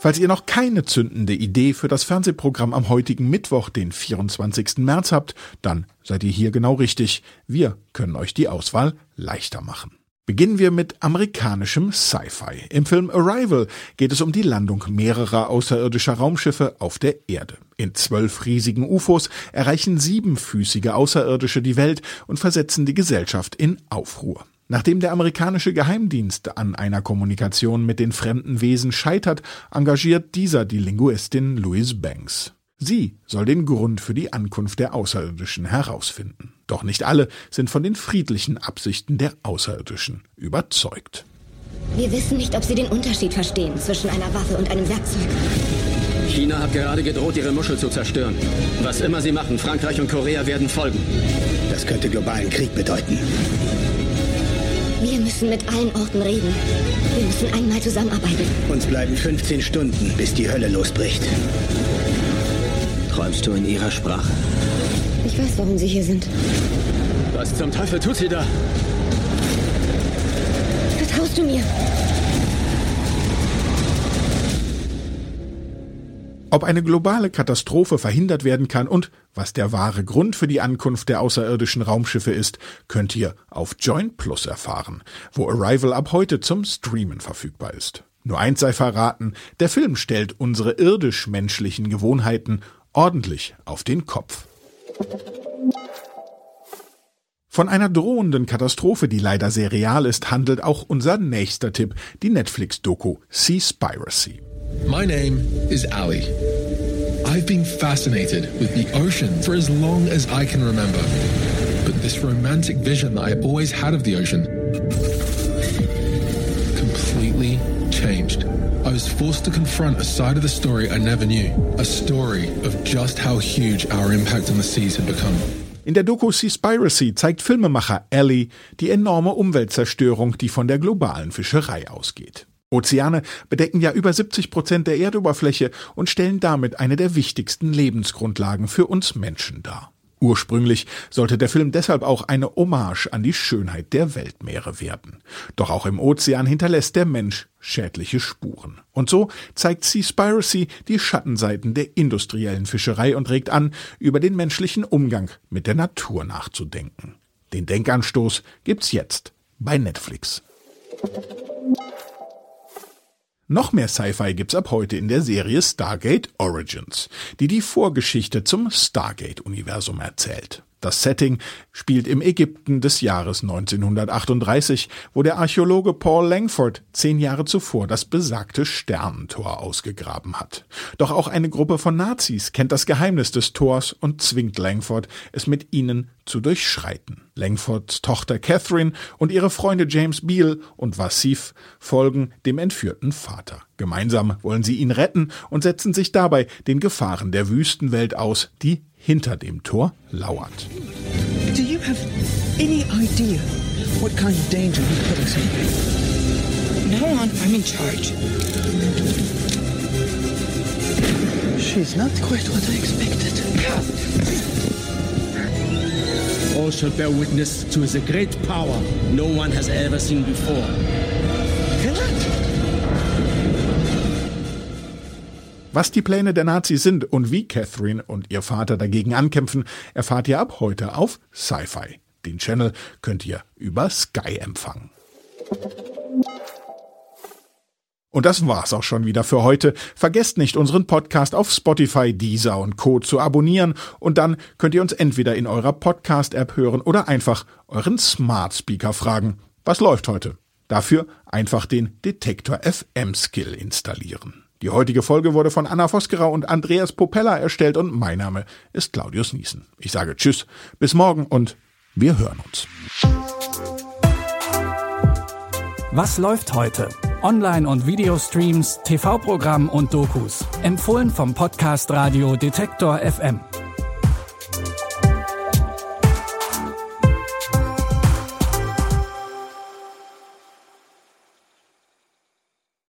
Falls ihr noch keine zündende Idee für das Fernsehprogramm am heutigen Mittwoch, den 24. März habt, dann seid ihr hier genau richtig. Wir können euch die Auswahl leichter machen. Beginnen wir mit amerikanischem Sci-Fi. Im Film Arrival geht es um die Landung mehrerer außerirdischer Raumschiffe auf der Erde. In zwölf riesigen UFOs erreichen siebenfüßige Außerirdische die Welt und versetzen die Gesellschaft in Aufruhr. Nachdem der amerikanische Geheimdienst an einer Kommunikation mit den fremden Wesen scheitert, engagiert dieser die Linguistin Louise Banks. Sie soll den Grund für die Ankunft der Außerirdischen herausfinden. Doch nicht alle sind von den friedlichen Absichten der Außerirdischen überzeugt. Wir wissen nicht, ob sie den Unterschied verstehen zwischen einer Waffe und einem Werkzeug. China hat gerade gedroht, ihre Muschel zu zerstören. Was immer sie machen, Frankreich und Korea werden folgen. Das könnte globalen Krieg bedeuten. Wir müssen mit allen Orten reden. Wir müssen einmal zusammenarbeiten. Uns bleiben 15 Stunden, bis die Hölle losbricht. Träumst du in ihrer Sprache? Ich weiß, warum Sie hier sind. Was zum Teufel tut sie da? Vertraust du mir? Ob eine globale Katastrophe verhindert werden kann und was der wahre Grund für die Ankunft der außerirdischen Raumschiffe ist, könnt ihr auf Join Plus erfahren, wo Arrival ab heute zum Streamen verfügbar ist. Nur eins sei verraten, der Film stellt unsere irdisch-menschlichen Gewohnheiten ordentlich auf den Kopf. Von einer drohenden Katastrophe, die leider sehr real ist, handelt auch unser nächster Tipp, die Netflix-Doku Seaspiracy. My name is Ali. I've been fascinated with the ocean for as long as I can remember. But this romantic vision that I always had of the ocean completely changed. I was forced to confront a side of the story I never knew. A story of just how huge our impact on the seas had become. In der Doku Seaspiracy zeigt Filmemacher Ellie die enorme Umweltzerstörung, die von der globalen Fischerei ausgeht. Ozeane bedecken ja über 70 Prozent der Erdoberfläche und stellen damit eine der wichtigsten Lebensgrundlagen für uns Menschen dar. Ursprünglich sollte der Film deshalb auch eine Hommage an die Schönheit der Weltmeere werden. Doch auch im Ozean hinterlässt der Mensch schädliche Spuren. Und so zeigt Seaspiracy die Schattenseiten der industriellen Fischerei und regt an, über den menschlichen Umgang mit der Natur nachzudenken. Den Denkanstoß gibt's jetzt bei Netflix. Noch mehr Sci-Fi gibt's ab heute in der Serie Stargate Origins, die die Vorgeschichte zum Stargate-Universum erzählt. Das Setting spielt im Ägypten des Jahres 1938, wo der Archäologe Paul Langford zehn Jahre zuvor das besagte Sternentor ausgegraben hat. Doch auch eine Gruppe von Nazis kennt das Geheimnis des Tors und zwingt Langford, es mit ihnen zu durchschreiten. Langfords Tochter Catherine und ihre Freunde James Beale und Vassif folgen dem entführten Vater. Gemeinsam wollen sie ihn retten und setzen sich dabei den Gefahren der Wüstenwelt aus, die hinter dem Tor lauert. Do you have any idea what kind of danger you put us in? No one, I'm in charge. She's not quite what I expected. All shall bear witness to his great power no one has ever seen before. Was die Pläne der Nazis sind und wie Catherine und ihr Vater dagegen ankämpfen, erfahrt ihr ab heute auf Sci-Fi. Den Channel könnt ihr über Sky empfangen. Und das war's auch schon wieder für heute. Vergesst nicht, unseren Podcast auf Spotify, Deezer und Co. zu abonnieren und dann könnt ihr uns entweder in eurer Podcast-App hören oder einfach euren Smart Speaker fragen. Was läuft heute? Dafür einfach den Detektor FM Skill installieren. Die heutige Folge wurde von Anna Vosgerer und Andreas Popella erstellt und mein Name ist Claudius Niesen. Ich sage Tschüss, bis morgen und wir hören uns. Was läuft heute? Online- und Videostreams, TV-Programm und Dokus. Empfohlen vom Podcast Radio Detektor FM.